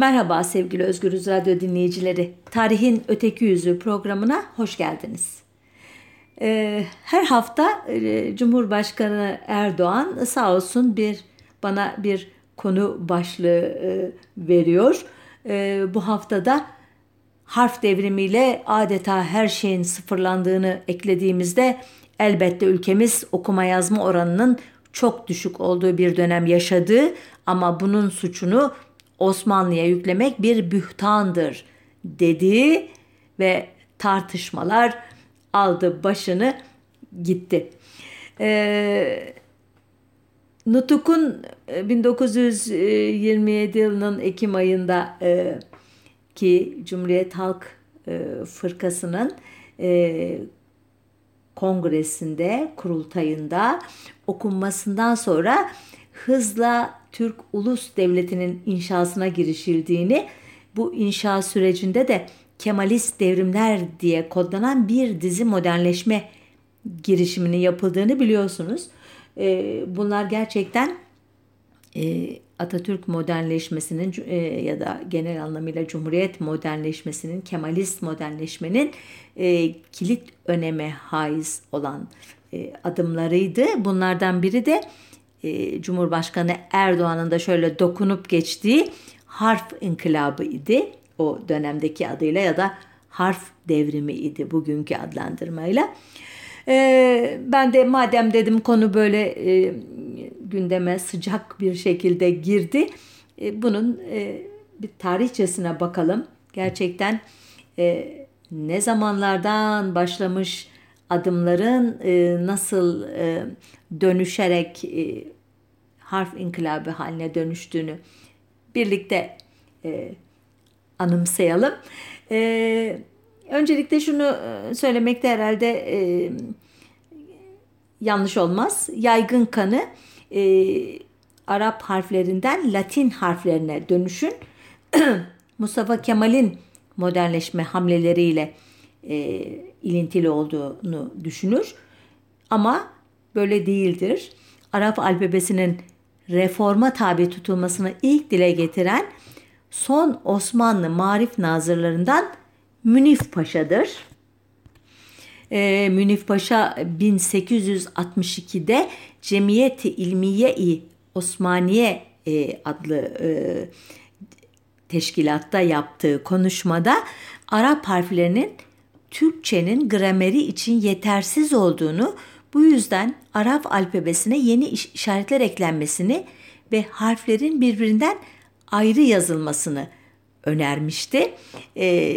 Merhaba sevgili Özgürüz Radyo dinleyicileri. Tarihin Öteki Yüzü programına hoş geldiniz. Ee, her hafta e, Cumhurbaşkanı Erdoğan sağ olsun bir bana bir konu başlığı e, veriyor. E, bu haftada harf devrimiyle adeta her şeyin sıfırlandığını eklediğimizde elbette ülkemiz okuma yazma oranının çok düşük olduğu bir dönem yaşadı ama bunun suçunu Osmanlı'ya yüklemek bir bühtandır dedi ve tartışmalar aldı başını gitti. Ee, Nutuk'un 1927 e, yılının Ekim ayında e, ki Cumhuriyet Halk e, Fırkası'nın e, kongresinde, kurultayında okunmasından sonra hızla Türk Ulus Devleti'nin inşasına girişildiğini, bu inşa sürecinde de Kemalist devrimler diye kodlanan bir dizi modernleşme girişiminin yapıldığını biliyorsunuz. Ee, bunlar gerçekten e, Atatürk modernleşmesinin e, ya da genel anlamıyla Cumhuriyet modernleşmesinin, Kemalist modernleşmenin e, kilit öneme haiz olan adımlarıydı. Bunlardan biri de e, Cumhurbaşkanı Erdoğan'ın da şöyle dokunup geçtiği harf inkılabı idi. O dönemdeki adıyla ya da harf devrimi idi bugünkü adlandırmayla. E, ben de madem dedim konu böyle e, gündeme sıcak bir şekilde girdi. E, bunun e, bir tarihçesine bakalım. Gerçekten e, ne zamanlardan başlamış adımların e, nasıl e, dönüşerek e, harf inkılabı haline dönüştüğünü birlikte e, anımsayalım. E, öncelikle şunu e, söylemekte herhalde e, yanlış olmaz. Yaygın kanı e, Arap harflerinden Latin harflerine dönüşün Mustafa Kemal'in modernleşme hamleleriyle e, ilintili olduğunu düşünür. Ama böyle değildir. Arap alfabesinin reforma tabi tutulmasını ilk dile getiren son Osmanlı marif nazırlarından Münif Paşa'dır. E, Münif Paşa 1862'de Cemiyeti İlmiye-i Osmaniye e, adlı e, teşkilatta yaptığı konuşmada Arap harflerinin Türkçenin grameri için yetersiz olduğunu bu yüzden Arap alfabesine yeni işaretler eklenmesini ve harflerin birbirinden ayrı yazılmasını önermişti. E,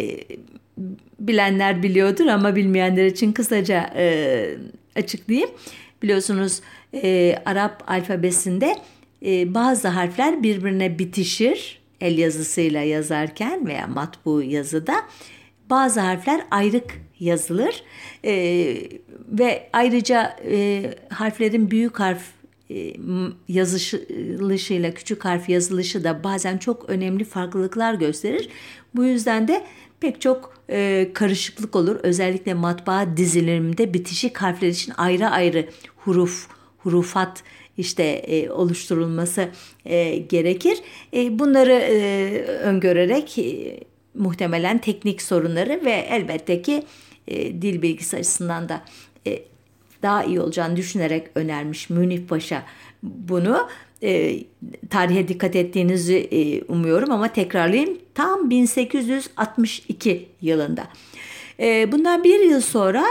bilenler biliyordur ama bilmeyenler için kısaca e, açıklayayım. Biliyorsunuz e, Arap alfabesinde e, bazı harfler birbirine bitişir el yazısıyla yazarken veya matbu yazıda bazı harfler ayrık yazılır e, ve ayrıca e, harflerin büyük harf e, yazılışıyla küçük harf yazılışı da bazen çok önemli farklılıklar gösterir. Bu yüzden de pek çok e, karışıklık olur. Özellikle matbaa diziliminde bitişik harfler için ayrı ayrı huruf, hurufat işte e, oluşturulması e, gerekir. E, bunları e, öngörerek e, muhtemelen teknik sorunları ve elbette ki e, dil bilgisi açısından da e, daha iyi olacağını düşünerek önermiş Münif Paşa bunu. E, tarihe dikkat ettiğinizi e, umuyorum ama tekrarlayayım. Tam 1862 yılında. E, bundan bir yıl sonra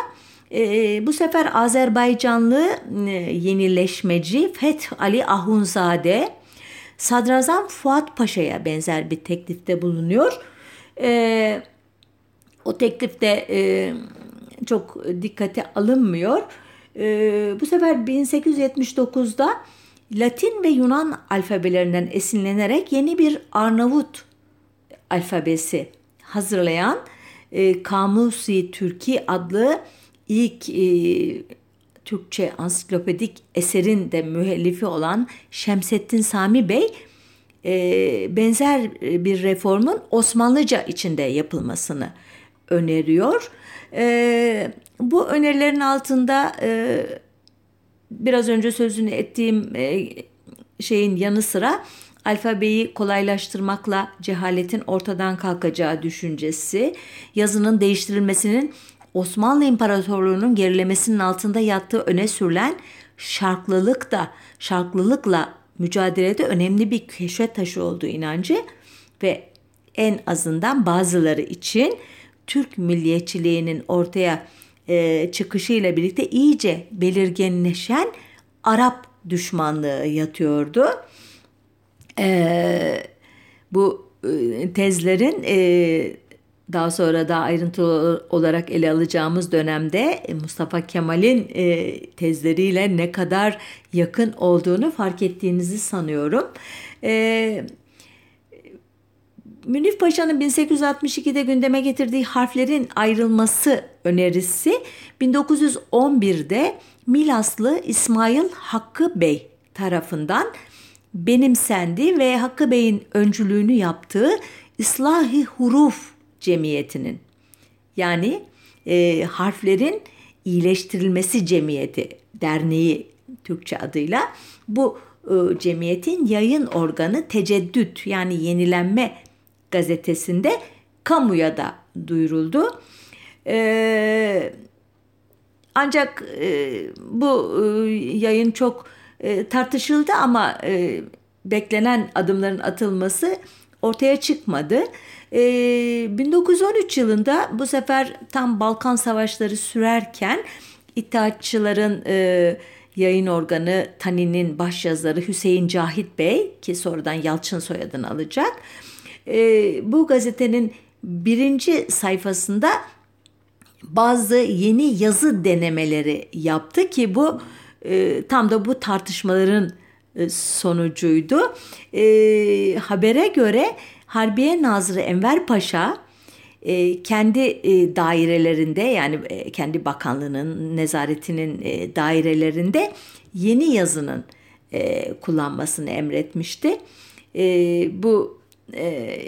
e, bu sefer Azerbaycanlı e, yenileşmeci Feth Ali Ahunzade Sadrazam Fuat Paşa'ya benzer bir teklifte bulunuyor. E, o teklifte e, çok dikkate alınmıyor. E, bu sefer 1879'da Latin ve Yunan alfabelerinden esinlenerek yeni bir Arnavut alfabesi hazırlayan e, Kamusi Türki adlı ilk e, Türkçe ansiklopedik eserin de müellifi olan Şemsettin Sami Bey e, benzer bir reformun Osmanlıca içinde yapılmasını öneriyor. E, bu önerilerin altında e, biraz önce sözünü ettiğim e, şeyin yanı sıra alfabeyi kolaylaştırmakla cehaletin ortadan kalkacağı düşüncesi, yazının değiştirilmesinin Osmanlı İmparatorluğu'nun gerilemesinin altında yattığı öne sürülen şarklılık da şarklılıkla mücadelede önemli bir keşfet taşı olduğu inancı ve en azından bazıları için Türk milliyetçiliğinin ortaya e, çıkışıyla birlikte iyice belirginleşen Arap düşmanlığı yatıyordu. E, bu e, tezlerin e, daha sonra daha ayrıntılı olarak ele alacağımız dönemde Mustafa Kemal'in e, tezleriyle ne kadar yakın olduğunu fark ettiğinizi sanıyorum. E, Münif Paşa'nın 1862'de gündeme getirdiği harflerin ayrılması önerisi 1911'de Milaslı İsmail Hakkı Bey tarafından benimsendi ve Hakkı Bey'in öncülüğünü yaptığı İslahi Huruf Cemiyeti'nin yani e, harflerin iyileştirilmesi cemiyeti derneği Türkçe adıyla bu e, cemiyetin yayın organı Teceddüt yani yenilenme gazetesinde kamuya da duyuruldu. E, ancak e, bu e, yayın çok e, tartışıldı ama e, beklenen adımların atılması ortaya çıkmadı. E, 1913 yılında bu sefer tam Balkan Savaşları sürerken İttihatçıların e, yayın organı Tani'nin başyazarı Hüseyin Cahit Bey ki sonradan Yalçın soyadını alacak. Bu gazetenin birinci sayfasında bazı yeni yazı denemeleri yaptı ki bu e, tam da bu tartışmaların e, sonucuydu. E, habere göre Harbiye Nazırı Enver Paşa e, kendi e, dairelerinde yani e, kendi bakanlığının nezaretinin e, dairelerinde yeni yazının e, kullanmasını emretmişti. E, bu e,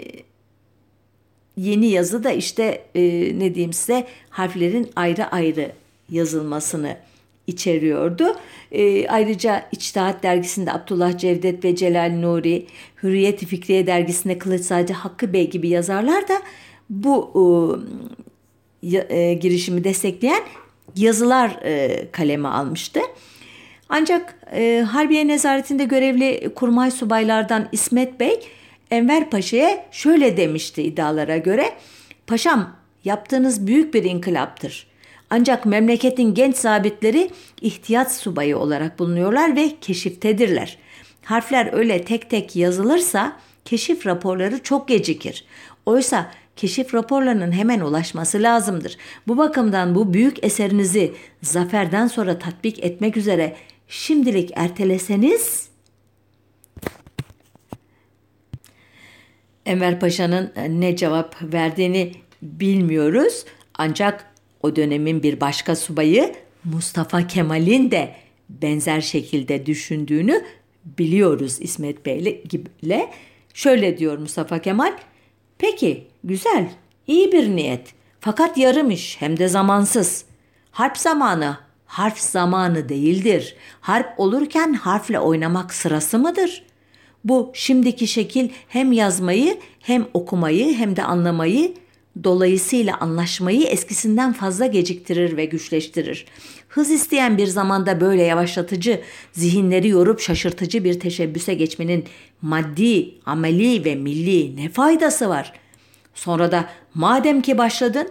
yeni yazı da işte e, ne diyeyim size harflerin ayrı ayrı yazılmasını içeriyordu. E, ayrıca İçtihat dergisinde Abdullah Cevdet ve Celal Nuri, Hürriyet Fikriye dergisinde Kılıçsacı Hakkı Bey gibi yazarlar da bu e, e, girişimi destekleyen yazılar e, kaleme almıştı. Ancak e, Harbiye Nezaretinde görevli kurmay subaylardan İsmet Bey Enver Paşa'ya şöyle demişti iddialara göre. Paşam yaptığınız büyük bir inkılaptır. Ancak memleketin genç zabitleri ihtiyat subayı olarak bulunuyorlar ve keşiftedirler. Harfler öyle tek tek yazılırsa keşif raporları çok gecikir. Oysa keşif raporlarının hemen ulaşması lazımdır. Bu bakımdan bu büyük eserinizi zaferden sonra tatbik etmek üzere şimdilik erteleseniz Enver Paşa'nın ne cevap verdiğini bilmiyoruz. Ancak o dönemin bir başka subayı Mustafa Kemal'in de benzer şekilde düşündüğünü biliyoruz İsmet Bey'le. Şöyle diyor Mustafa Kemal. Peki güzel iyi bir niyet fakat yarım iş hem de zamansız. Harp zamanı harf zamanı değildir. Harp olurken harfle oynamak sırası mıdır? Bu şimdiki şekil hem yazmayı hem okumayı hem de anlamayı Dolayısıyla anlaşmayı eskisinden fazla geciktirir ve güçleştirir. Hız isteyen bir zamanda böyle yavaşlatıcı, zihinleri yorup şaşırtıcı bir teşebbüse geçmenin maddi, ameli ve milli ne faydası var? Sonra da madem ki başladın,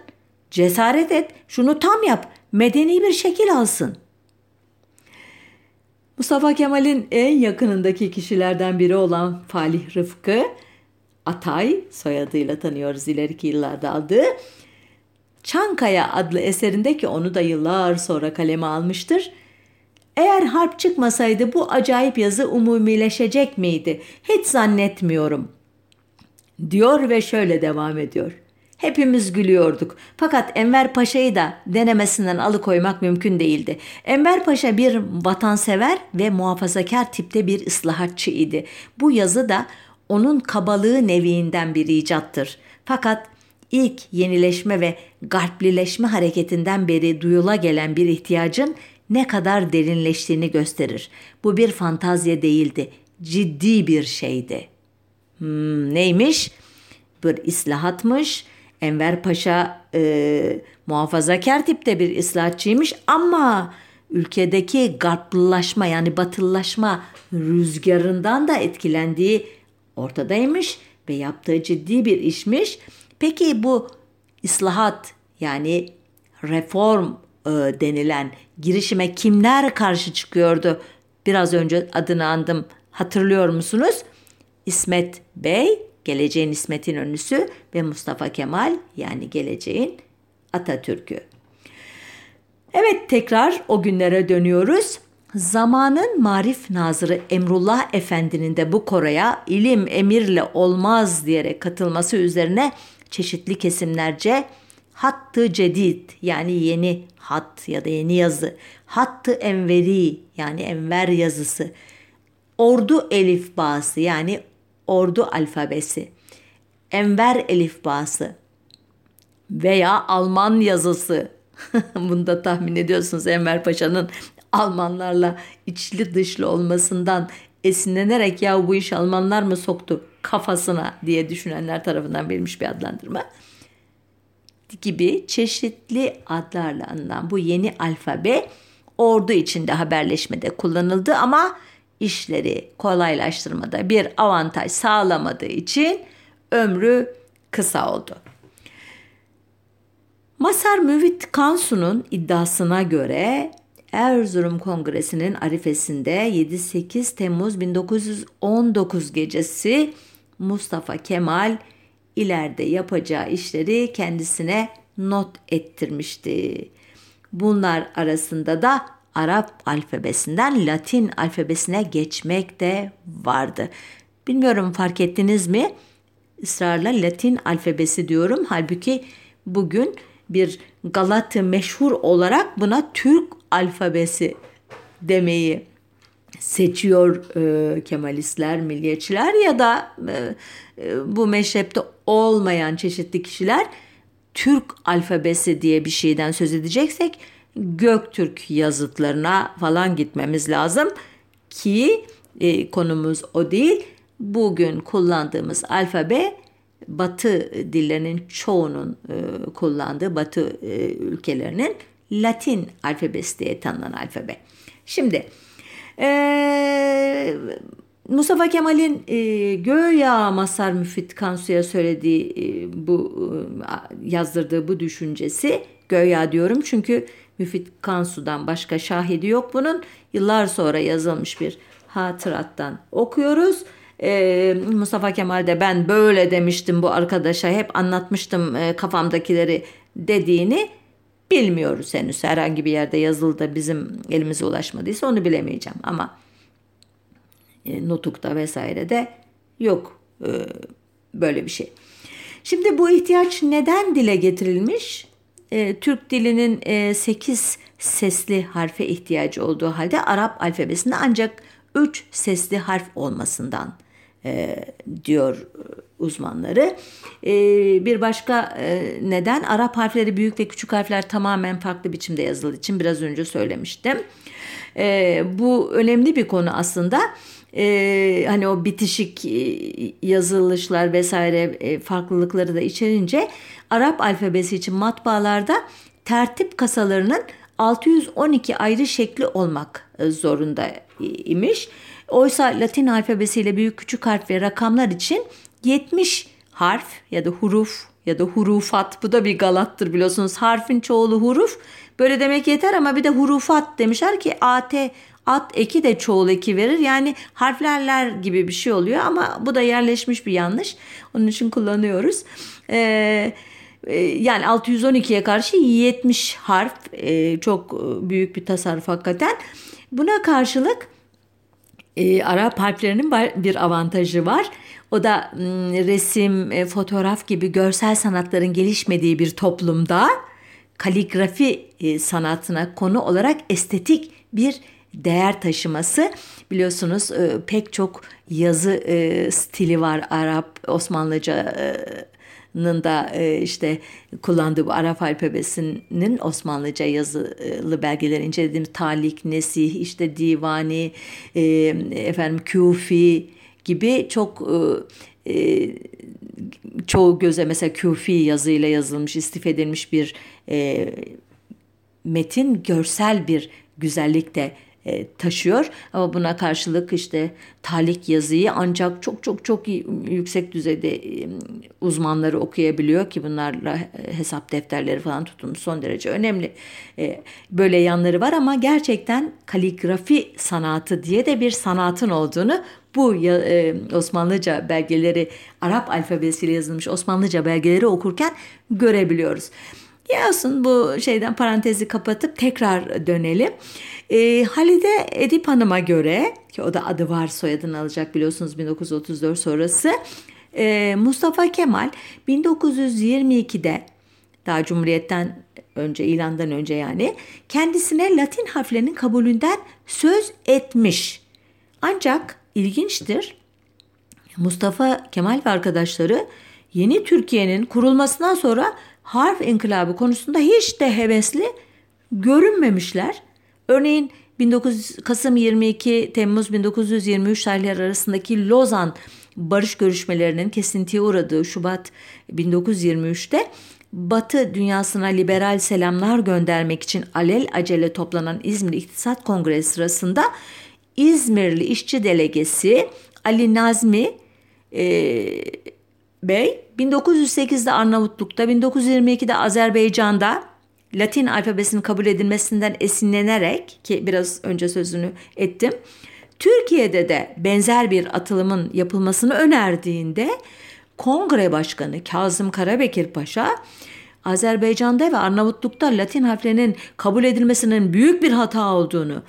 cesaret et, şunu tam yap, medeni bir şekil alsın. Mustafa Kemal'in en yakınındaki kişilerden biri olan Falih Rıfkı, Atay soyadıyla tanıyoruz ileriki yıllarda aldığı Çankaya adlı eserinde ki onu da yıllar sonra kaleme almıştır. Eğer harp çıkmasaydı bu acayip yazı umumileşecek miydi? Hiç zannetmiyorum. Diyor ve şöyle devam ediyor. Hepimiz gülüyorduk. Fakat Enver Paşa'yı da denemesinden alıkoymak mümkün değildi. Enver Paşa bir vatansever ve muhafazakar tipte bir ıslahatçı idi. Bu yazı da onun kabalığı neviinden bir icattır. Fakat ilk yenileşme ve garplileşme hareketinden beri duyula gelen bir ihtiyacın ne kadar derinleştiğini gösterir. Bu bir fantazya değildi, ciddi bir şeydi.'' Hmm, neymiş? Bir islahatmış. Enver Paşa e, muhafazakar tipte bir islahatçıymış ama ülkedeki garplılaşma yani batılılaşma rüzgarından da etkilendiği ortadaymış ve yaptığı ciddi bir işmiş. Peki bu islahat yani reform e, denilen girişime kimler karşı çıkıyordu? Biraz önce adını andım. Hatırlıyor musunuz? İsmet Bey, geleceğin İsmet'in önlüsü ve Mustafa Kemal yani geleceğin Atatürk'ü. Evet tekrar o günlere dönüyoruz. Zamanın marif nazırı Emrullah Efendi'nin de bu koroya ilim emirle olmaz diyerek katılması üzerine çeşitli kesimlerce hattı cedid yani yeni hat ya da yeni yazı, hattı enveri yani enver yazısı, ordu elifbası yani ordu alfabesi, enver elifbası veya Alman yazısı. Bunu da tahmin ediyorsunuz Enver Paşa'nın Almanlarla içli dışlı olmasından esinlenerek ya bu iş Almanlar mı soktu kafasına diye düşünenler tarafından verilmiş bir adlandırma gibi çeşitli adlarla anılan bu yeni alfabe ordu içinde haberleşmede kullanıldı ama işleri kolaylaştırmada bir avantaj sağlamadığı için ömrü kısa oldu. Masar Müvit Kansu'nun iddiasına göre Erzurum Kongresi'nin arifesinde 7-8 Temmuz 1919 gecesi Mustafa Kemal ileride yapacağı işleri kendisine not ettirmişti. Bunlar arasında da Arap alfabesinden Latin alfabesine geçmek de vardı. Bilmiyorum fark ettiniz mi? Israrla Latin alfabesi diyorum. Halbuki bugün bir Galatı meşhur olarak buna Türk alfabesi demeyi seçiyor e, Kemalistler, milliyetçiler ya da e, e, bu meşrepte olmayan çeşitli kişiler Türk alfabesi diye bir şeyden söz edeceksek Göktürk yazıtlarına falan gitmemiz lazım ki e, konumuz o değil. Bugün kullandığımız alfabe Batı dillerinin çoğunun e, kullandığı Batı e, ülkelerinin Latin alfabesi diye tanınan alfabe. Şimdi e, Mustafa Kemal'in e, Göya Masar Müfit Kansu'ya söylediği e, bu e, yazdırdığı bu düşüncesi Göya diyorum çünkü Müfit Kansu'dan başka şahidi yok bunun. Yıllar sonra yazılmış bir hatırattan okuyoruz. Ee, Mustafa Kemal de ben böyle demiştim bu arkadaşa hep anlatmıştım e, kafamdakileri dediğini bilmiyoruz henüz. Herhangi bir yerde yazılı da bizim elimize ulaşmadıysa onu bilemeyeceğim ama e, Nutuk'ta vesaire de yok e, böyle bir şey. Şimdi bu ihtiyaç neden dile getirilmiş? E, Türk dilinin e, 8 sesli harfe ihtiyacı olduğu halde Arap alfabesinde ancak 3 sesli harf olmasından e, diyor uzmanları. E, bir başka e, neden Arap harfleri büyük ve küçük harfler tamamen farklı biçimde yazıldığı için biraz önce söylemiştim. E, bu önemli bir konu aslında. Ee, hani o bitişik e, yazılışlar vesaire e, farklılıkları da içerince Arap alfabesi için matbaalarda tertip kasalarının 612 ayrı şekli olmak zorunda imiş. Oysa Latin alfabesiyle büyük küçük harf ve rakamlar için 70 harf ya da huruf ya da hurufat bu da bir galattır biliyorsunuz. Harfin çoğulu huruf. Böyle demek yeter ama bir de hurufat demişler ki AT at eki de çoğul eki verir. Yani harflerler gibi bir şey oluyor ama bu da yerleşmiş bir yanlış. Onun için kullanıyoruz. Ee, e, yani 612'ye karşı 70 harf e, çok büyük bir tasarruf hakikaten. Buna karşılık e, Arap harflerinin bir avantajı var. O da resim, e, fotoğraf gibi görsel sanatların gelişmediği bir toplumda kaligrafi e, sanatına konu olarak estetik bir değer taşıması. Biliyorsunuz e, pek çok yazı e, stili var Arap, Osmanlıca e, da e, işte kullandığı bu Arap alfabesinin Osmanlıca yazılı belgeleri incelediğimiz Talik, Nesih, işte Divani, e, efendim Küfi gibi çok e, çoğu göze mesela küfi yazıyla yazılmış, istif edilmiş bir e, metin görsel bir güzellik de e, taşıyor. Ama buna karşılık işte talik yazıyı ancak çok çok çok yüksek düzeyde uzmanları okuyabiliyor ki bunlarla hesap defterleri falan tutulmuş son derece önemli. Böyle yanları var ama gerçekten kaligrafi sanatı diye de bir sanatın olduğunu bu Osmanlıca belgeleri Arap alfabesiyle yazılmış Osmanlıca belgeleri okurken görebiliyoruz. Yasın bu şeyden parantezi kapatıp tekrar dönelim. E, Halide Edip Hanım'a göre ki o da adı var soyadını alacak biliyorsunuz 1934 sonrası e, Mustafa Kemal 1922'de daha Cumhuriyet'ten önce ilandan önce yani kendisine Latin harflerinin kabulünden söz etmiş. Ancak ilginçtir Mustafa Kemal ve arkadaşları yeni Türkiye'nin kurulmasından sonra harf inkılabı konusunda hiç de hevesli görünmemişler. Örneğin 19 Kasım 22 Temmuz 1923 tarihleri arasındaki Lozan barış görüşmelerinin kesintiye uğradığı Şubat 1923'te Batı dünyasına liberal selamlar göndermek için alel acele toplanan İzmir İktisat Kongresi sırasında İzmirli işçi delegesi Ali Nazmi e, Bey 1908'de Arnavutluk'ta 1922'de Azerbaycan'da Latin alfabesinin kabul edilmesinden esinlenerek ki biraz önce sözünü ettim. Türkiye'de de benzer bir atılımın yapılmasını önerdiğinde Kongre Başkanı Kazım Karabekir Paşa Azerbaycan'da ve Arnavutluk'ta Latin harflerinin kabul edilmesinin büyük bir hata olduğunu,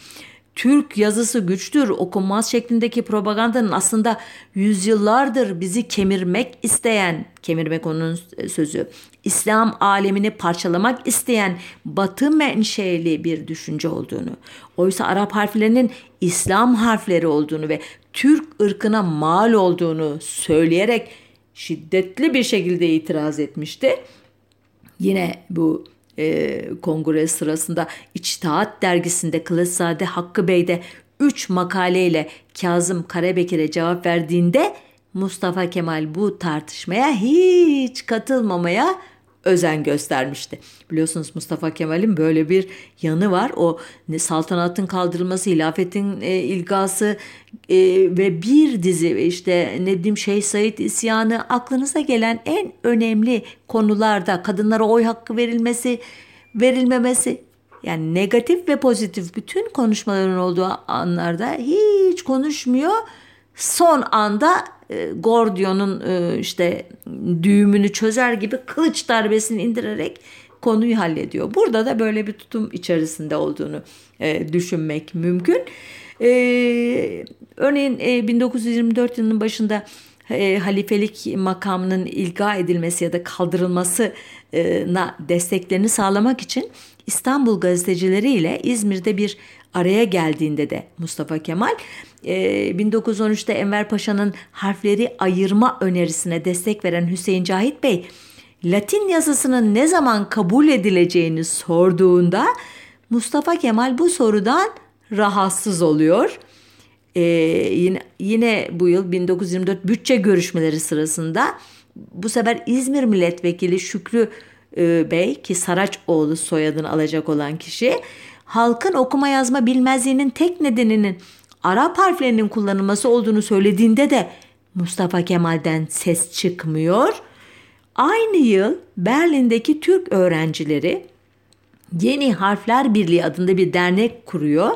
Türk yazısı güçtür okunmaz şeklindeki propagandanın aslında yüzyıllardır bizi kemirmek isteyen, kemirmek onun sözü, İslam alemini parçalamak isteyen batı menşeli bir düşünce olduğunu, oysa Arap harflerinin İslam harfleri olduğunu ve Türk ırkına mal olduğunu söyleyerek şiddetli bir şekilde itiraz etmişti. Yine bu e, kongre sırasında İçtihat dergisinde Kılıçzade Hakkı Bey de 3 makaleyle Kazım Karabekir'e cevap verdiğinde Mustafa Kemal bu tartışmaya hiç katılmamaya özen göstermişti. Biliyorsunuz Mustafa Kemal'in böyle bir yanı var. O saltanatın kaldırılması, hilafetin e, ilgası e, ve bir dizi işte ne bileyim Şeyh Said isyanı aklınıza gelen en önemli konularda kadınlara oy hakkı verilmesi, verilmemesi yani negatif ve pozitif bütün konuşmaların olduğu anlarda hiç konuşmuyor. Son anda e, Gordion'un e, işte düğümünü çözer gibi kılıç darbesini indirerek konuyu hallediyor. Burada da böyle bir tutum içerisinde olduğunu e, düşünmek mümkün. E, örneğin e, 1924 yılının başında e, halifelik makamının ilga edilmesi ya da kaldırılmasına desteklerini sağlamak için İstanbul gazetecileri ile İzmir'de bir araya geldiğinde de Mustafa Kemal 1913'te e, Enver Paşa'nın harfleri ayırma önerisine destek veren Hüseyin Cahit Bey Latin yazısının ne zaman kabul edileceğini sorduğunda Mustafa Kemal bu sorudan rahatsız oluyor. Ee, yine, yine bu yıl 1924 bütçe görüşmeleri sırasında bu sefer İzmir Milletvekili Şükrü e, Bey ki Saraçoğlu soyadını alacak olan kişi halkın okuma yazma bilmezliğinin tek nedeninin Arap harflerinin kullanılması olduğunu söylediğinde de Mustafa Kemal'den ses çıkmıyor. Aynı yıl Berlin'deki Türk öğrencileri Yeni Harfler Birliği adında bir dernek kuruyor.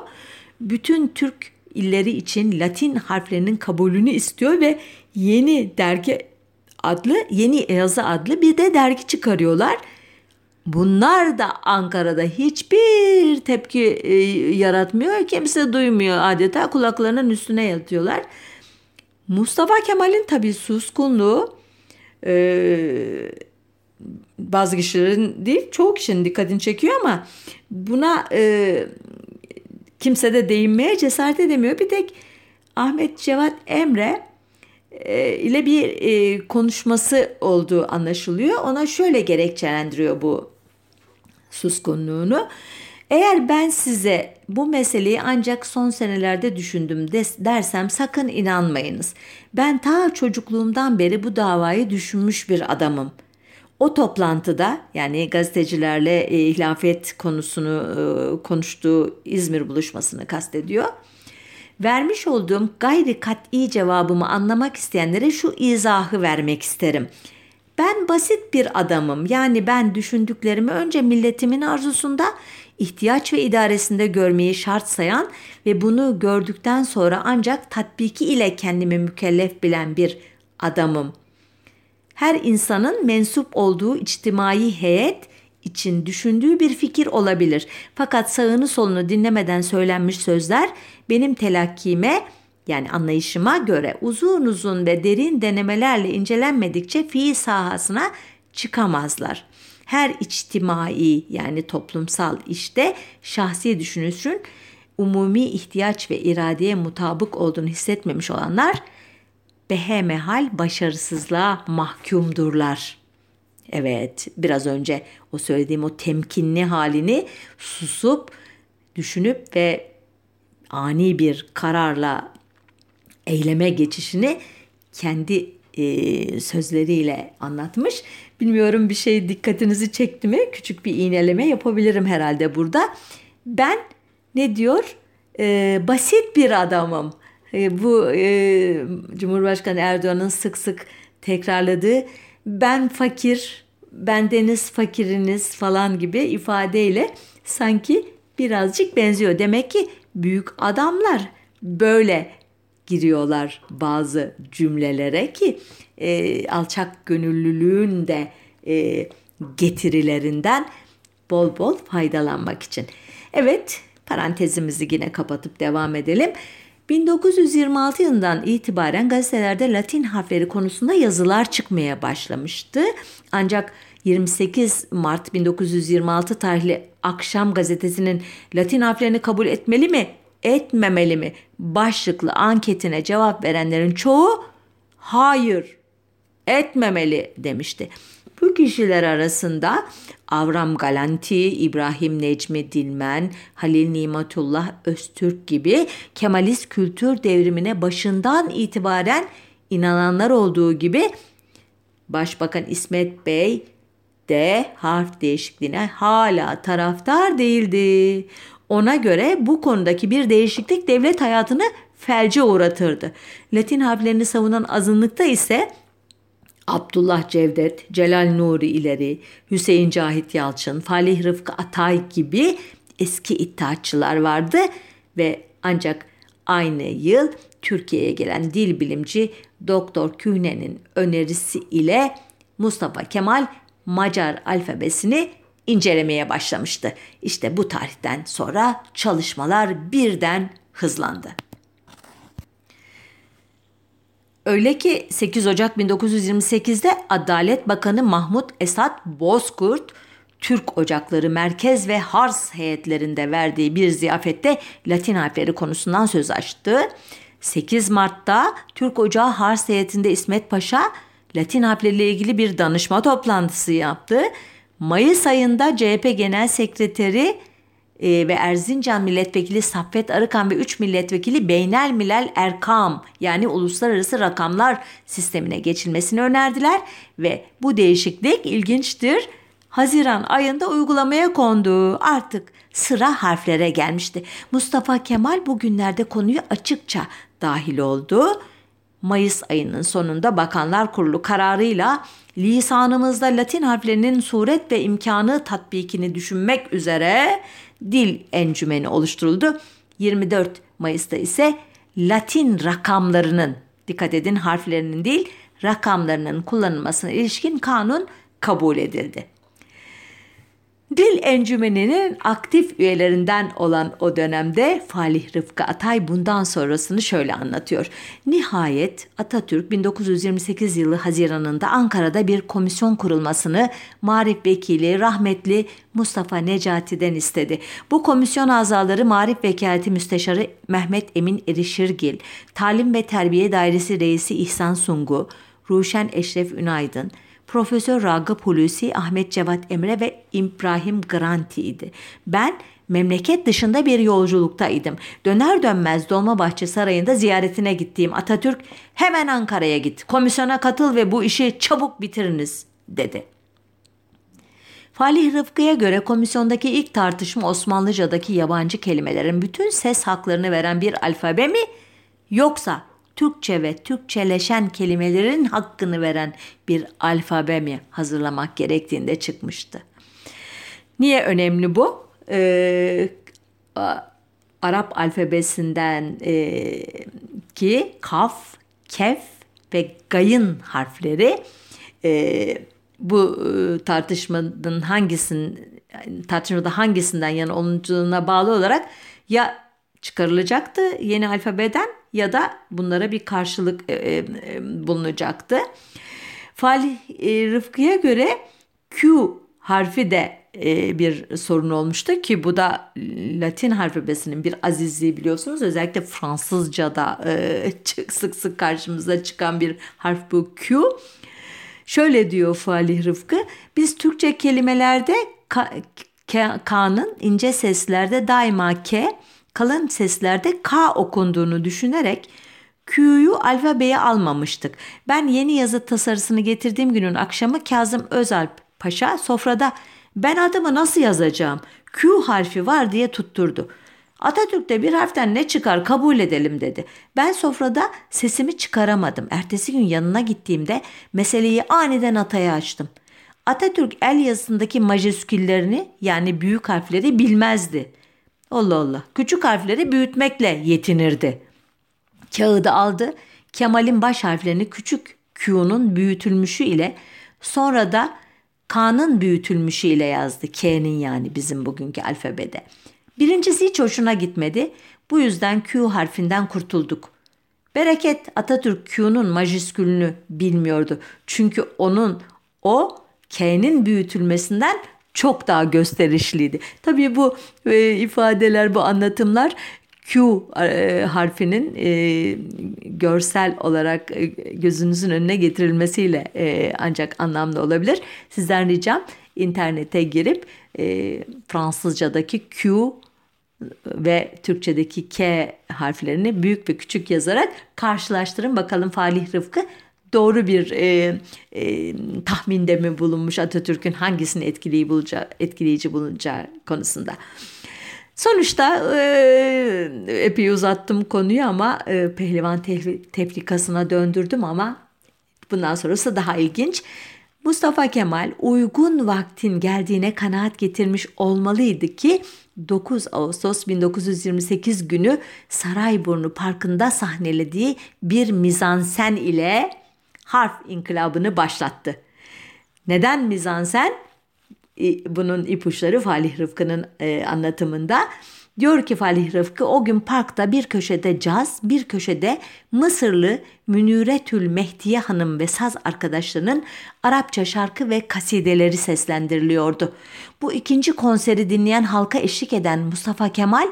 Bütün Türk illeri için Latin harflerinin kabulünü istiyor ve yeni dergi adlı, yeni yazı adlı bir de dergi çıkarıyorlar. Bunlar da Ankara'da hiçbir tepki e, yaratmıyor. Kimse duymuyor adeta kulaklarının üstüne yatıyorlar. Mustafa Kemal'in tabii suskunluğu e, bazı kişilerin değil çoğu kişinin dikkatini çekiyor ama buna e, kimse de değinmeye cesaret edemiyor. Bir tek Ahmet Cevat Emre e, ile bir e, konuşması olduğu anlaşılıyor. Ona şöyle gerekçelendiriyor bu suskunluğunu. Eğer ben size bu meseleyi ancak son senelerde düşündüm dersem sakın inanmayınız. Ben ta çocukluğumdan beri bu davayı düşünmüş bir adamım. O toplantıda yani gazetecilerle e, hilafet konusunu e, konuştuğu İzmir buluşmasını kastediyor. Vermiş olduğum gayri kat'i cevabımı anlamak isteyenlere şu izahı vermek isterim. Ben basit bir adamım. Yani ben düşündüklerimi önce milletimin arzusunda, ihtiyaç ve idaresinde görmeyi şart sayan ve bunu gördükten sonra ancak tatbiki ile kendimi mükellef bilen bir adamım. Her insanın mensup olduğu içtimai heyet için düşündüğü bir fikir olabilir. Fakat sağını solunu dinlemeden söylenmiş sözler benim telakkime yani anlayışıma göre uzun uzun ve derin denemelerle incelenmedikçe fiil sahasına çıkamazlar. Her içtimai yani toplumsal işte şahsi düşünüşün umumi ihtiyaç ve iradeye mutabık olduğunu hissetmemiş olanlar behemehal başarısızlığa mahkumdurlar. Evet, biraz önce o söylediğim o temkinli halini susup, düşünüp ve ani bir kararla eyleme geçişini kendi e, sözleriyle anlatmış. Bilmiyorum bir şey dikkatinizi çekti mi? Küçük bir iğneleme yapabilirim herhalde burada. Ben ne diyor? E, basit bir adamım. E, bu e, Cumhurbaşkanı Erdoğan'ın sık sık tekrarladığı ben fakir, ben deniz fakiriniz falan gibi ifadeyle sanki birazcık benziyor. Demek ki büyük adamlar böyle giriyorlar bazı cümlelere ki e, alçak gönüllülüğün de e, getirilerinden bol bol faydalanmak için. Evet parantezimizi yine kapatıp devam edelim. 1926 yılından itibaren gazetelerde Latin harfleri konusunda yazılar çıkmaya başlamıştı. Ancak 28 Mart 1926 tarihli Akşam gazetesinin Latin harflerini kabul etmeli mi, etmemeli mi başlıklı anketine cevap verenlerin çoğu hayır, etmemeli demişti. Bu kişiler arasında Avram Galanti, İbrahim Necmi Dilmen, Halil Nimetullah Öztürk gibi Kemalist kültür devrimine başından itibaren inananlar olduğu gibi Başbakan İsmet Bey de harf değişikliğine hala taraftar değildi. Ona göre bu konudaki bir değişiklik devlet hayatını felce uğratırdı. Latin harflerini savunan azınlıkta ise Abdullah Cevdet, Celal Nuri İleri, Hüseyin Cahit Yalçın, Falih Rıfkı Atay gibi eski iddiatçılar vardı ve ancak aynı yıl Türkiye'ye gelen dil bilimci Doktor Kühne'nin önerisi ile Mustafa Kemal Macar alfabesini incelemeye başlamıştı. İşte bu tarihten sonra çalışmalar birden hızlandı. Öyle ki 8 Ocak 1928'de Adalet Bakanı Mahmut Esat Bozkurt Türk Ocakları Merkez ve Hars heyetlerinde verdiği bir ziyafette Latin harfleri konusundan söz açtı. 8 Mart'ta Türk Ocağı Hars heyetinde İsmet Paşa Latin harfleriyle ilgili bir danışma toplantısı yaptı. Mayıs ayında CHP Genel Sekreteri e, ve Erzincan Milletvekili Saffet Arıkan ve 3 milletvekili Beynel Milal Erkam yani uluslararası rakamlar sistemine geçilmesini önerdiler ve bu değişiklik ilginçtir. Haziran ayında uygulamaya kondu. Artık sıra harflere gelmişti. Mustafa Kemal bugünlerde konuyu açıkça dahil oldu. Mayıs ayının sonunda Bakanlar Kurulu kararıyla lisanımızda Latin harflerinin suret ve imkanı tatbikini düşünmek üzere dil encümeni oluşturuldu. 24 Mayıs'ta ise Latin rakamlarının dikkat edin harflerinin değil rakamlarının kullanılmasına ilişkin kanun kabul edildi. Dil Encümeni'nin aktif üyelerinden olan o dönemde Falih Rıfkı Atay bundan sonrasını şöyle anlatıyor. Nihayet Atatürk 1928 yılı Haziran'ında Ankara'da bir komisyon kurulmasını Marif Vekili rahmetli Mustafa Necati'den istedi. Bu komisyon azaları Marif Vekaleti Müsteşarı Mehmet Emin Erişirgil, Talim ve Terbiye Dairesi Reisi İhsan Sungu, Ruşen Eşref Ünaydın, Profesör Ragıp Hulusi, Ahmet Cevat Emre ve İbrahim Granti idi. Ben memleket dışında bir yolculuktaydım. Döner dönmez Dolmabahçe Sarayı'nda ziyaretine gittiğim Atatürk hemen Ankara'ya git, komisyona katıl ve bu işi çabuk bitiriniz dedi. Falih Rıfkı'ya göre komisyondaki ilk tartışma Osmanlıca'daki yabancı kelimelerin bütün ses haklarını veren bir alfabe mi yoksa Türkçe ve Türkçeleşen kelimelerin hakkını veren bir alfabe mi hazırlamak gerektiğinde çıkmıştı. Niye önemli bu? Ee, Arap alfabesinden e, ki kaf, kef ve gayın harfleri e, bu e, tartışmanın hangisinin tartışmada hangisinden yana olunduğuna bağlı olarak ya çıkarılacaktı yeni alfabeden ya da bunlara bir karşılık e, e, bulunacaktı. Falih e, Rıfkı'ya göre Q harfi de e, bir sorun olmuştu ki bu da Latin alfabesinin bir azizliği biliyorsunuz. Özellikle Fransızca'da e, sık sık karşımıza çıkan bir harf bu Q. Şöyle diyor Falih Rıfkı, biz Türkçe kelimelerde K'nın ince seslerde daima K, kalın seslerde K okunduğunu düşünerek Q'yu alfabeye almamıştık. Ben yeni yazı tasarısını getirdiğim günün akşamı Kazım Özalp Paşa sofrada ben adımı nasıl yazacağım? Q harfi var diye tutturdu. Atatürk'te bir harften ne çıkar kabul edelim dedi. Ben sofrada sesimi çıkaramadım. Ertesi gün yanına gittiğimde meseleyi aniden Atay'a açtım. Atatürk el yazısındaki majüsküllerini yani büyük harfleri bilmezdi. Allah Allah. Küçük harfleri büyütmekle yetinirdi. Kağıdı aldı. Kemal'in baş harflerini küçük Q'nun büyütülmüşü ile sonra da K'nın büyütülmüşü ile yazdı. K'nin yani bizim bugünkü alfabede. Birincisi hiç hoşuna gitmedi. Bu yüzden Q harfinden kurtulduk. Bereket Atatürk Q'nun majüskülünü bilmiyordu. Çünkü onun o K'nin büyütülmesinden çok daha gösterişliydi. Tabii bu e, ifadeler, bu anlatımlar Q e, harfinin e, görsel olarak e, gözünüzün önüne getirilmesiyle e, ancak anlamlı olabilir. Sizden ricam internete girip e, Fransızcadaki Q ve Türkçedeki K harflerini büyük ve küçük yazarak karşılaştırın. Bakalım Falih Rıfkı doğru bir e, e, tahminde mi bulunmuş Atatürk'ün hangisini etkileyici bulacağı, etkileyici bulunacağı konusunda. Sonuçta e, epey uzattım konuyu ama e, pehlivan tefrikasına döndürdüm ama bundan sonrası daha ilginç. Mustafa Kemal uygun vaktin geldiğine kanaat getirmiş olmalıydı ki 9 Ağustos 1928 günü Sarayburnu Parkı'nda sahnelediği bir mizansen ile harf inkılabını başlattı. Neden mizansen? Bunun ipuçları Falih Rıfkı'nın e, anlatımında. Diyor ki Falih Rıfkı o gün parkta bir köşede caz, bir köşede Mısırlı Münüretül Mehdiye Hanım ve saz arkadaşlarının Arapça şarkı ve kasideleri seslendiriliyordu. Bu ikinci konseri dinleyen halka eşlik eden Mustafa Kemal,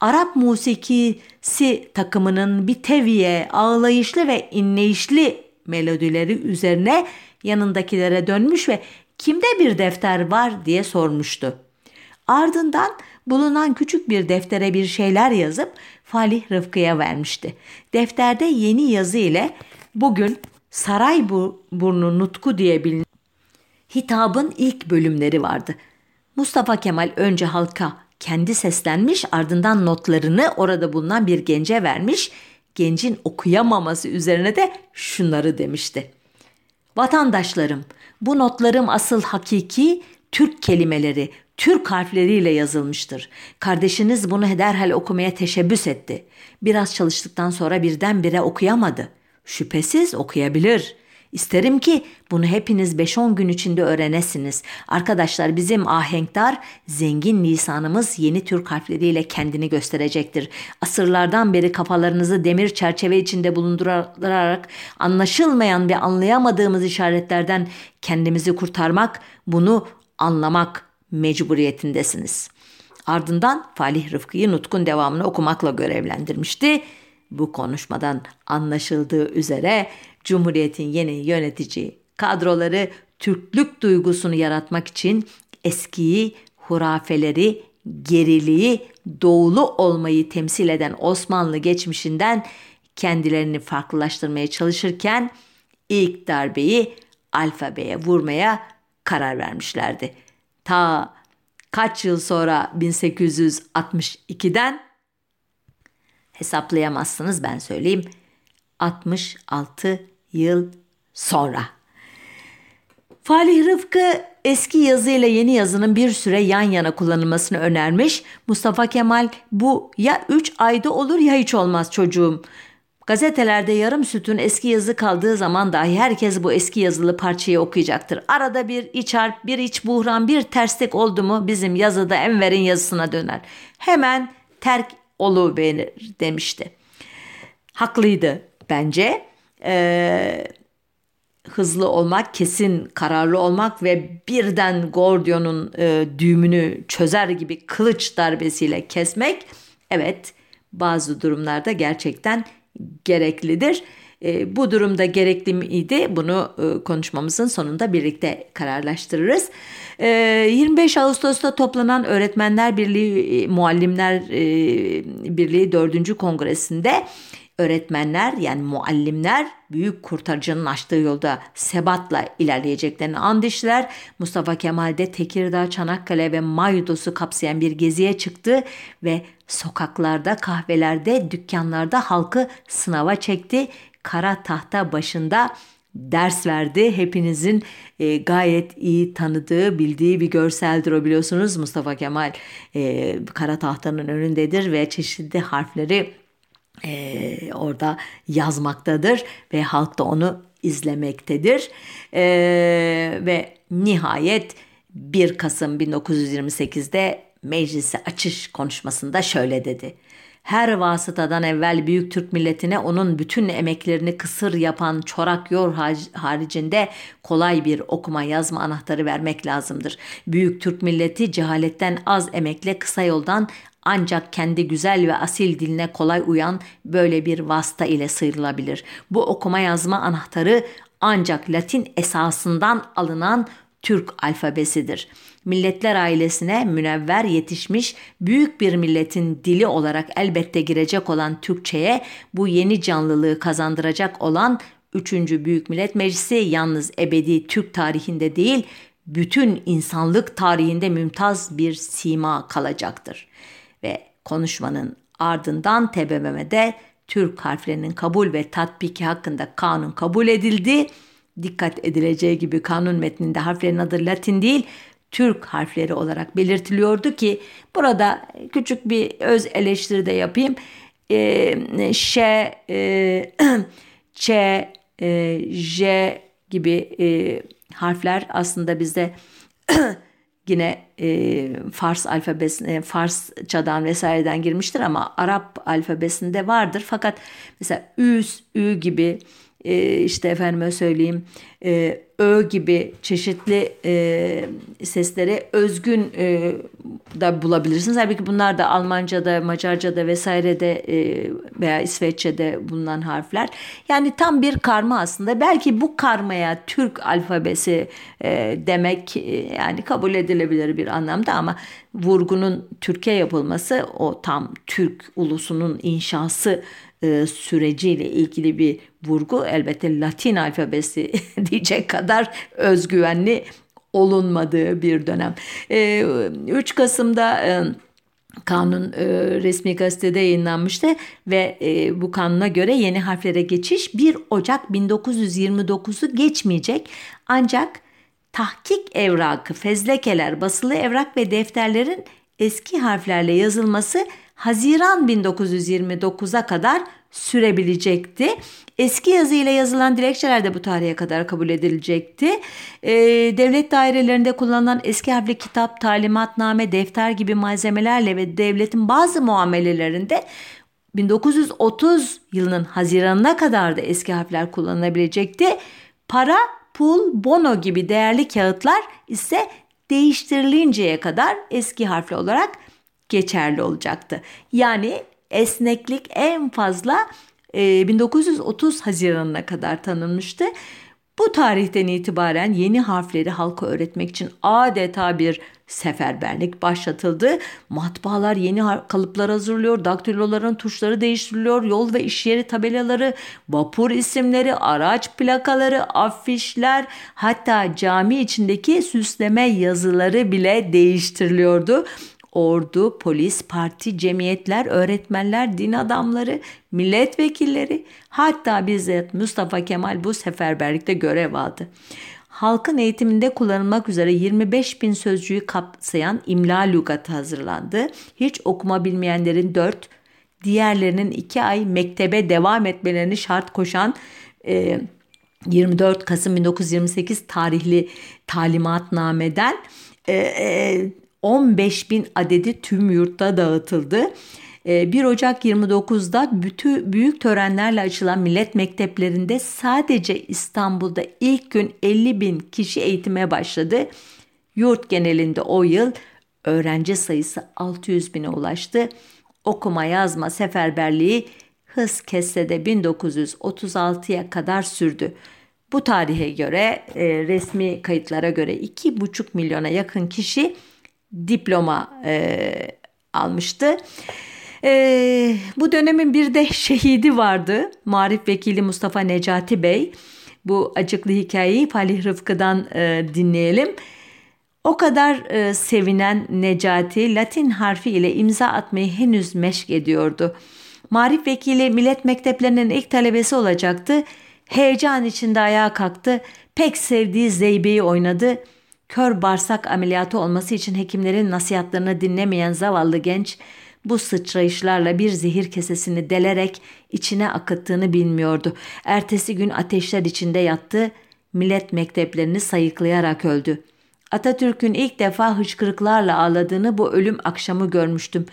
Arap musikisi takımının bir teviye, ağlayışlı ve inleyişli melodileri üzerine yanındakilere dönmüş ve kimde bir defter var diye sormuştu. Ardından bulunan küçük bir deftere bir şeyler yazıp Falih Rıfkı'ya vermişti. Defterde yeni yazı ile bugün Saray Burnu Nutku diye bilinen hitabın ilk bölümleri vardı. Mustafa Kemal önce halka kendi seslenmiş ardından notlarını orada bulunan bir gence vermiş. Gencin okuyamaması üzerine de şunları demişti. Vatandaşlarım, bu notlarım asıl hakiki Türk kelimeleri, Türk harfleriyle yazılmıştır. Kardeşiniz bunu derhal okumaya teşebbüs etti. Biraz çalıştıktan sonra birdenbire okuyamadı. Şüphesiz okuyabilir. İsterim ki bunu hepiniz 5-10 gün içinde öğrenesiniz. Arkadaşlar bizim ahenkdar, zengin lisanımız yeni Türk harfleriyle kendini gösterecektir. Asırlardan beri kafalarınızı demir çerçeve içinde bulundurarak anlaşılmayan ve anlayamadığımız işaretlerden kendimizi kurtarmak, bunu anlamak mecburiyetindesiniz. Ardından Falih Rıfkı'yı Nutk'un devamını okumakla görevlendirmişti. Bu konuşmadan anlaşıldığı üzere Cumhuriyet'in yeni yönetici kadroları Türklük duygusunu yaratmak için eskiyi, hurafeleri geriliği, doğulu olmayı temsil eden Osmanlı geçmişinden kendilerini farklılaştırmaya çalışırken ilk darbeyi alfabeye vurmaya karar vermişlerdi. Ta kaç yıl sonra 1862'den hesaplayamazsınız ben söyleyeyim. 66 yıl sonra. Falih Rıfkı eski yazı ile yeni yazının bir süre yan yana kullanılmasını önermiş. Mustafa Kemal bu ya 3 ayda olur ya hiç olmaz çocuğum. Gazetelerde yarım sütun eski yazı kaldığı zaman dahi herkes bu eski yazılı parçayı okuyacaktır. Arada bir iç harp, bir iç buhran, bir terslik oldu mu bizim yazıda Enver'in yazısına döner. Hemen terk olu beğenir demişti. Haklıydı bence. Ee, hızlı olmak, kesin kararlı olmak ve birden Gordion'un e, düğümünü çözer gibi kılıç darbesiyle kesmek evet bazı durumlarda gerçekten gereklidir. E, bu durumda gerekli miydi? Bunu e, konuşmamızın sonunda birlikte kararlaştırırız. E, 25 Ağustos'ta toplanan Öğretmenler Birliği, e, Muallimler e, Birliği 4. Kongresinde öğretmenler yani muallimler büyük kurtarıcının açtığı yolda sebatla ilerleyeceklerini and içtiler. Mustafa Kemal de Tekirdağ, Çanakkale ve Maydos'u kapsayan bir geziye çıktı ve sokaklarda, kahvelerde, dükkanlarda halkı sınava çekti. Kara tahta başında ders verdi. Hepinizin e, gayet iyi tanıdığı, bildiği bir görseldir o biliyorsunuz. Mustafa Kemal e, kara tahtanın önündedir ve çeşitli harfleri e, orada yazmaktadır ve halk da onu izlemektedir. E, ve nihayet 1 Kasım 1928'de meclise açış konuşmasında şöyle dedi. Her vasıtadan evvel Büyük Türk milletine onun bütün emeklerini kısır yapan çorak yor haricinde kolay bir okuma yazma anahtarı vermek lazımdır. Büyük Türk milleti cehaletten az emekle kısa yoldan ancak kendi güzel ve asil diline kolay uyan böyle bir vasıta ile sıyrılabilir. Bu okuma yazma anahtarı ancak Latin esasından alınan Türk alfabesidir. Milletler ailesine münevver yetişmiş büyük bir milletin dili olarak elbette girecek olan Türkçe'ye bu yeni canlılığı kazandıracak olan 3. Büyük Millet Meclisi yalnız ebedi Türk tarihinde değil, bütün insanlık tarihinde mümtaz bir sima kalacaktır ve konuşmanın ardından TBMM'de Türk harflerinin kabul ve tatbiki hakkında kanun kabul edildi. Dikkat edileceği gibi kanun metninde harflerin adı Latin değil, Türk harfleri olarak belirtiliyordu ki burada küçük bir öz eleştiri de yapayım. E, Ş, e, Ç, e, J gibi e, harfler aslında bizde yine e, Fars alfabesine, Farsçadan vesaireden girmiştir ama Arap alfabesinde vardır. Fakat mesela Üs, Ü gibi e, işte efendime söyleyeyim e, ö gibi çeşitli e, sesleri özgün e, da bulabilirsiniz. Halbuki bunlar da Almanca'da, Macarca'da vesairede e, veya İsveççe'de bulunan harfler. Yani tam bir karma aslında. Belki bu karmaya Türk alfabesi e, demek e, yani kabul edilebilir bir anlamda ama vurgunun Türkiye yapılması o tam Türk ulusunun inşası e, süreciyle ilgili bir vurgu elbette Latin alfabesi diyecek kadar özgüvenli olunmadığı bir dönem. E, 3 Kasım'da e, kanun e, resmi gazetede yayınlanmıştı ve e, bu kanuna göre yeni harflere geçiş 1 Ocak 1929'u geçmeyecek ancak tahkik evrakı, fezlekeler, basılı evrak ve defterlerin eski harflerle yazılması Haziran 1929'a kadar sürebilecekti. Eski yazı ile yazılan dilekçeler de bu tarihe kadar kabul edilecekti. Ee, devlet dairelerinde kullanılan eski harfli kitap, talimatname, defter gibi malzemelerle ve devletin bazı muamelelerinde 1930 yılının Haziranına kadar da eski harfler kullanılabilecekti. Para, pul, bono gibi değerli kağıtlar ise değiştirilinceye kadar eski harfli olarak geçerli olacaktı. Yani esneklik en fazla e, 1930 Haziran'ına kadar tanınmıştı. Bu tarihten itibaren yeni harfleri halka öğretmek için adeta bir seferberlik başlatıldı. Matbaalar yeni kalıplar hazırlıyor, daktiloların tuşları değiştiriliyor, yol ve iş yeri tabelaları, vapur isimleri, araç plakaları, afişler, hatta cami içindeki süsleme yazıları bile değiştiriliyordu ordu, polis, parti, cemiyetler, öğretmenler, din adamları, milletvekilleri hatta bizzat Mustafa Kemal bu seferberlikte görev aldı. Halkın eğitiminde kullanılmak üzere 25 bin sözcüğü kapsayan imla lügatı hazırlandı. Hiç okuma bilmeyenlerin 4, diğerlerinin 2 ay mektebe devam etmelerini şart koşan e, 24 Kasım 1928 tarihli talimatnameden e, e, 15 bin adedi tüm yurtta dağıtıldı. 1 ee, Ocak 29'da bütün büyük törenlerle açılan millet mekteplerinde sadece İstanbul'da ilk gün 50 bin kişi eğitime başladı. Yurt genelinde o yıl öğrenci sayısı 600 bine ulaştı. Okuma yazma seferberliği hız kesse de 1936'ya kadar sürdü. Bu tarihe göre e, resmi kayıtlara göre 2,5 milyona yakın kişi diploma e, almıştı. E, bu dönemin bir de şehidi vardı. Marif Vekili Mustafa Necati Bey. Bu acıklı hikayeyi Falih Rıfkı'dan e, dinleyelim. O kadar e, sevinen Necati Latin harfi ile imza atmayı henüz meşk ediyordu. Marif Vekili millet mekteplerinin ilk talebesi olacaktı. Heyecan içinde ayağa kalktı. Pek sevdiği Zeybe'yi oynadı. Kör bağırsak ameliyatı olması için hekimlerin nasihatlarını dinlemeyen zavallı genç bu sıçrayışlarla bir zehir kesesini delerek içine akıttığını bilmiyordu. Ertesi gün ateşler içinde yattı, millet mekteplerini sayıklayarak öldü. Atatürk'ün ilk defa hıçkırıklarla ağladığını bu ölüm akşamı görmüştüm.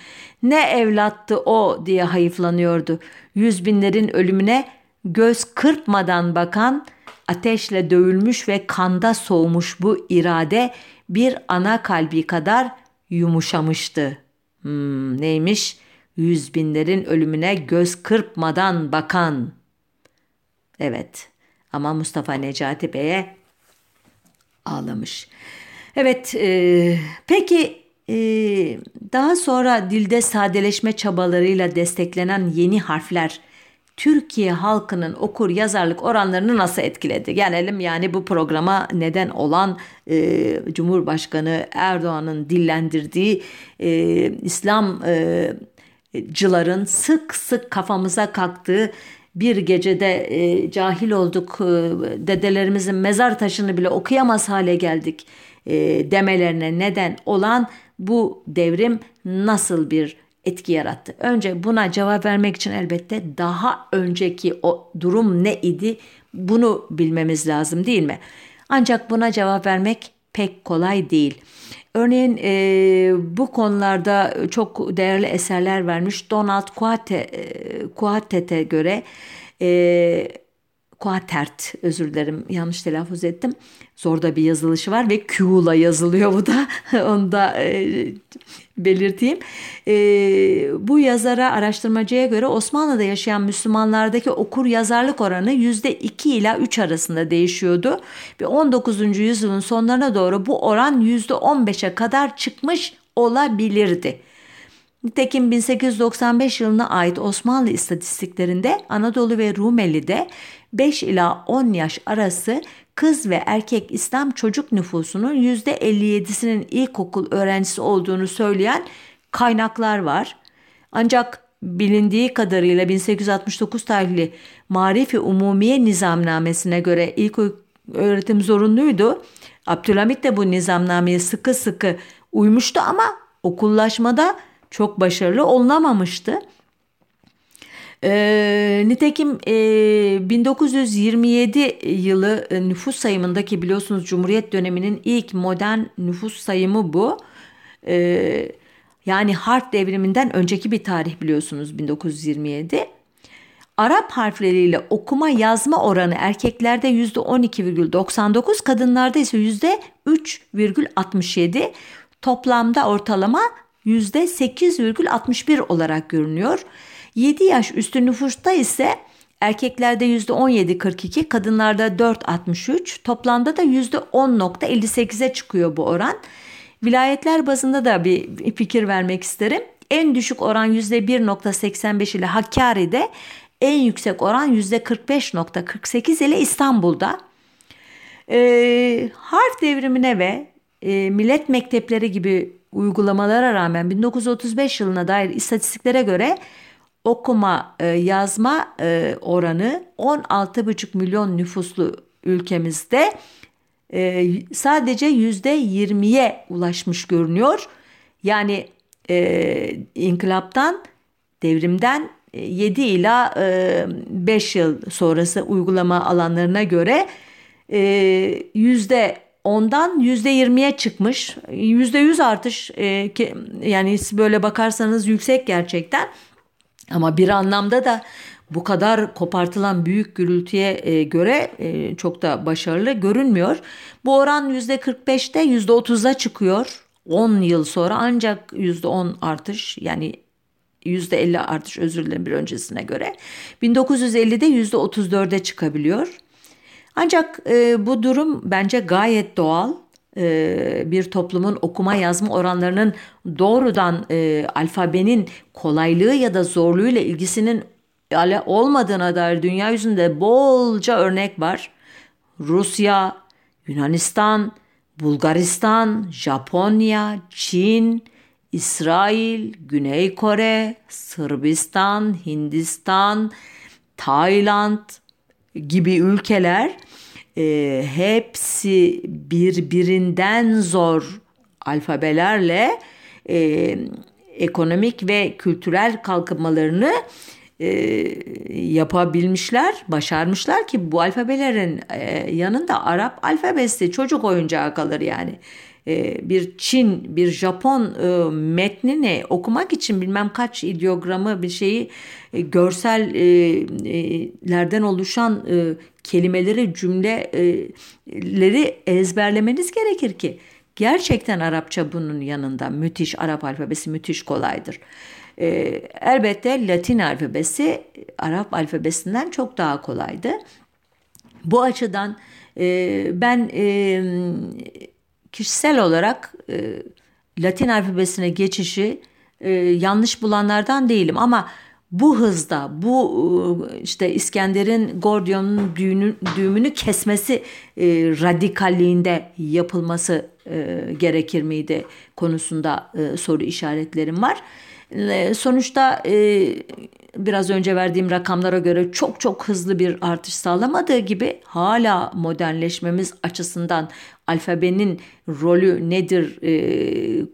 Ne evlattı o diye hayıflanıyordu. Yüz binlerin ölümüne göz kırpmadan bakan, ateşle dövülmüş ve kanda soğumuş bu irade bir ana kalbi kadar yumuşamıştı. Hmm, neymiş? Yüz binlerin ölümüne göz kırpmadan bakan. Evet ama Mustafa Necati Bey'e ağlamış. Evet e, peki e, daha sonra dilde sadeleşme çabalarıyla desteklenen yeni harfler Türkiye halkının okur yazarlık oranlarını nasıl etkiledi? Gelelim yani bu programa neden olan e, Cumhurbaşkanı Erdoğan'ın dillendirdiği e, İslamcıların sık sık kafamıza kalktığı bir gecede e, cahil olduk, e, dedelerimizin mezar taşını bile okuyamaz hale geldik e, demelerine neden olan bu devrim nasıl bir etki yarattı. Önce buna cevap vermek için elbette daha önceki o durum ne idi bunu bilmemiz lazım değil mi? Ancak buna cevap vermek pek kolay değil. Örneğin e, bu konularda çok değerli eserler vermiş Donald Quatet'e göre e, Quatert özür dilerim yanlış telaffuz ettim. Zor da bir yazılışı var ve Q'la yazılıyor bu da. Onu da e, belirteyim. E, bu yazara araştırmacıya göre Osmanlı'da yaşayan Müslümanlardaki okur yazarlık oranı %2 ila 3 arasında değişiyordu. Ve 19. yüzyılın sonlarına doğru bu oran %15'e kadar çıkmış olabilirdi. Nitekim 1895 yılına ait Osmanlı istatistiklerinde Anadolu ve Rumeli'de 5 ila 10 yaş arası kız ve erkek İslam çocuk nüfusunun %57'sinin ilkokul öğrencisi olduğunu söyleyen kaynaklar var. Ancak bilindiği kadarıyla 1869 tarihli Marifi Umumiye Nizamnamesine göre ilk öğretim zorunluydu. Abdülhamit de bu nizamnameye sıkı sıkı uymuştu ama okullaşmada çok başarılı olunamamıştı. E, nitekim e, 1927 yılı nüfus sayımındaki biliyorsunuz Cumhuriyet döneminin ilk modern nüfus sayımı bu. E, yani harf devriminden önceki bir tarih biliyorsunuz 1927. Arap harfleriyle okuma yazma oranı erkeklerde %12,99, kadınlarda ise %3,67. Toplamda ortalama %8,61 olarak görünüyor. 7 yaş üstü nüfusta ise Erkeklerde %17.42, kadınlarda 4.63, toplamda da %10.58'e çıkıyor bu oran. Vilayetler bazında da bir fikir vermek isterim. En düşük oran %1.85 ile Hakkari'de, en yüksek oran %45.48 ile İstanbul'da. E, harf devrimine ve e, millet mektepleri gibi uygulamalara rağmen 1935 yılına dair istatistiklere göre okuma e, yazma e, oranı 16,5 milyon nüfuslu ülkemizde e, sadece yüzde 20'ye ulaşmış görünüyor. Yani e, inkılaptan devrimden 7 ila 5 yıl sonrası uygulama alanlarına göre yüzde ondan yüzde yirmiye çıkmış. Yüzde yüz artış yani böyle bakarsanız yüksek gerçekten. Ama bir anlamda da bu kadar kopartılan büyük gürültüye e, göre e, çok da başarılı görünmüyor. Bu oran %45'te %30'a çıkıyor. 10 yıl sonra ancak %10 artış yani %50 artış özür dilerim bir öncesine göre. 1950'de %34'e çıkabiliyor. Ancak e, bu durum bence gayet doğal. E, bir toplumun okuma yazma oranlarının doğrudan e, alfabenin kolaylığı ya da zorluğuyla ilgisinin olmadığına dair dünya yüzünde bolca örnek var. Rusya, Yunanistan, Bulgaristan, Japonya, Çin, İsrail, Güney Kore, Sırbistan, Hindistan, Tayland gibi ülkeler e, hepsi birbirinden zor alfabelerle e, ekonomik ve kültürel kalkınmalarını e, yapabilmişler, başarmışlar ki bu alfabelerin e, yanında Arap alfabesi çocuk oyuncağı kalır yani. E, bir Çin, bir Japon e, metnini okumak için bilmem kaç ideogramı bir şeyi e, görsellerden oluşan kelimeleri, cümleleri ezberlemeniz gerekir ki gerçekten Arapça bunun yanında müthiş Arap alfabesi müthiş kolaydır. elbette Latin alfabesi Arap alfabesinden çok daha kolaydı. Bu açıdan ben kişisel olarak e, Latin alfabesine geçişi e, yanlış bulanlardan değilim ama bu hızda bu e, işte İskender'in Gordion'un düğünü, düğümünü kesmesi e, radikalliğinde yapılması e, gerekir miydi konusunda e, soru işaretlerim var. E, sonuçta e, biraz önce verdiğim rakamlara göre çok çok hızlı bir artış sağlamadığı gibi hala modernleşmemiz açısından alfabenin rolü nedir e,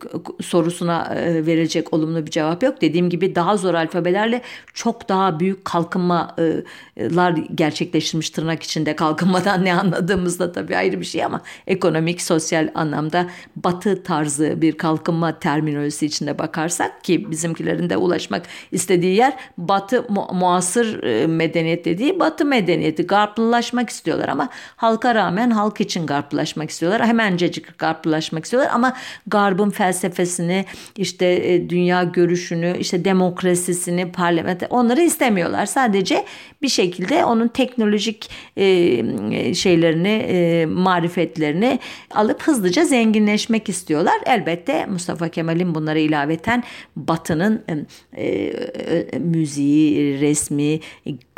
sorusuna e, verecek olumlu bir cevap yok. Dediğim gibi daha zor alfabelerle çok daha büyük kalkınmalar gerçekleştirmiş tırnak içinde kalkınmadan ne anladığımızda tabii ayrı bir şey ama ekonomik, sosyal anlamda batı tarzı bir kalkınma terminolojisi içinde bakarsak ki bizimkilerin de ulaşmak istediği yer batı mu muasır e, medeniyet dediği batı medeniyeti garplılaşmak istiyorlar ama halka rağmen halk için garplılaşmak istiyorlar. Hemencecik garplaşmak istiyorlar ama garbın felsefesini işte e, dünya görüşünü işte demokrasisini parlamenter onları istemiyorlar. Sadece bir şekilde onun teknolojik e, şeylerini marifetlerini alıp hızlıca zenginleşmek istiyorlar. Elbette Mustafa Kemal'in bunlara ilaveten Batı'nın e, müziği, resmi,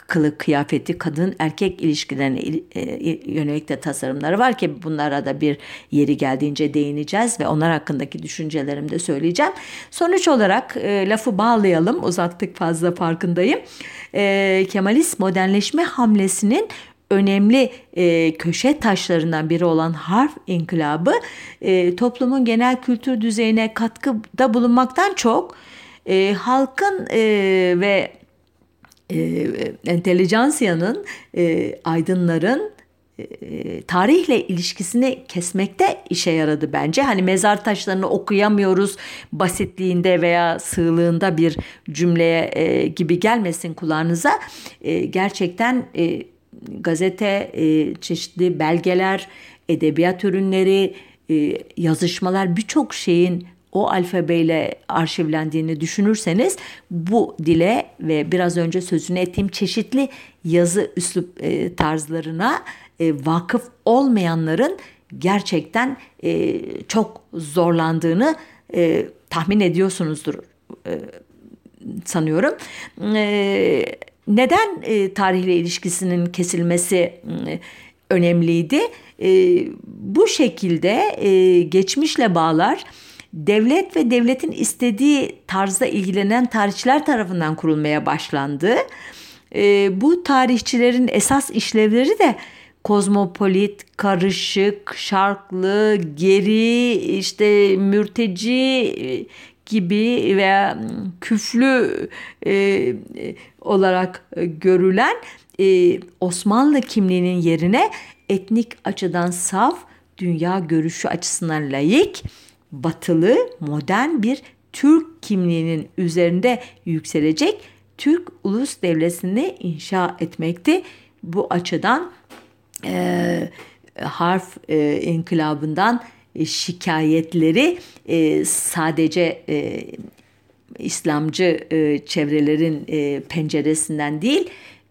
kılık kıyafeti kadın erkek ilişkilerine e, yönelik de tasarımları var ki bunlara da bir yeri geldiğince değineceğiz ve onlar hakkındaki düşüncelerimi de söyleyeceğim. Sonuç olarak e, lafı bağlayalım uzattık fazla farkındayım. E, Kemalist modernleşme hamlesinin önemli e, köşe taşlarından biri olan harf inkılabı e, toplumun genel kültür düzeyine katkıda bulunmaktan çok e, halkın e, ve e, entelijansiyanın, e, aydınların e, tarihle ilişkisini kesmekte işe yaradı bence. Hani mezar taşlarını okuyamıyoruz basitliğinde veya sığlığında bir cümleye e, gibi gelmesin kulağınıza. E, gerçekten e, gazete, e, çeşitli belgeler, edebiyat ürünleri, e, yazışmalar birçok şeyin o alfabeyle arşivlendiğini düşünürseniz bu dile ve biraz önce sözünü ettiğim çeşitli yazı üslup e, tarzlarına e, vakıf olmayanların gerçekten e, çok zorlandığını e, tahmin ediyorsunuzdur e, sanıyorum. E, neden e, tarihle ilişkisinin kesilmesi e, önemliydi? E, bu şekilde e, geçmişle bağlar devlet ve devletin istediği tarzda ilgilenen tarihçiler tarafından kurulmaya başlandı. E, bu tarihçilerin esas işlevleri de kozmopolit, karışık, şarklı, geri, işte mürteci gibi veya küflü e, olarak görülen e, Osmanlı kimliğinin yerine etnik açıdan saf, dünya görüşü açısından layık, batılı, modern bir Türk kimliğinin üzerinde yükselecek Türk ulus devletini inşa etmekti. Bu açıdan e, harf e, inkılabından e, şikayetleri e, sadece e, İslamcı e, çevrelerin e, penceresinden değil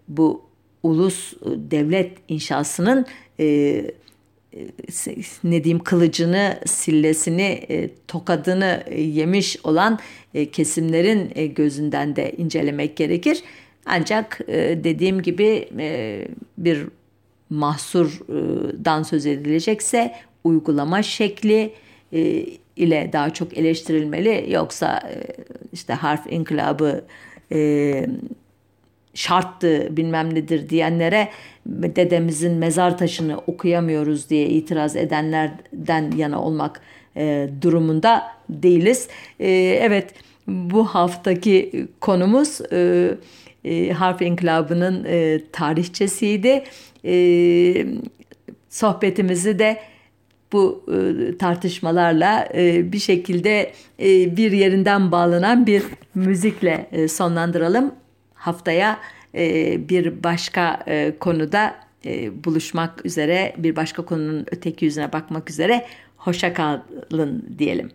bu ulus e, devlet inşasının e, ne diyeyim kılıcını, sillesini, e, tokadını e, yemiş olan e, kesimlerin e, gözünden de incelemek gerekir. Ancak e, dediğim gibi e, bir mahsurdan söz edilecekse uygulama şekli e, ile daha çok eleştirilmeli. Yoksa e, işte harf inkılabı e, şarttı bilmem nedir diyenlere dedemizin mezar taşını okuyamıyoruz diye itiraz edenlerden yana olmak e, durumunda değiliz. E, evet bu haftaki konumuz e, e, harf inkılabının e, tarihçesiydi. E, sohbetimizi de bu e, tartışmalarla e, bir şekilde e, bir yerinden bağlanan bir müzikle e, sonlandıralım. Haftaya bir başka e, konuda e, buluşmak üzere, bir başka konunun öteki yüzüne bakmak üzere. Hoşça kalın diyelim.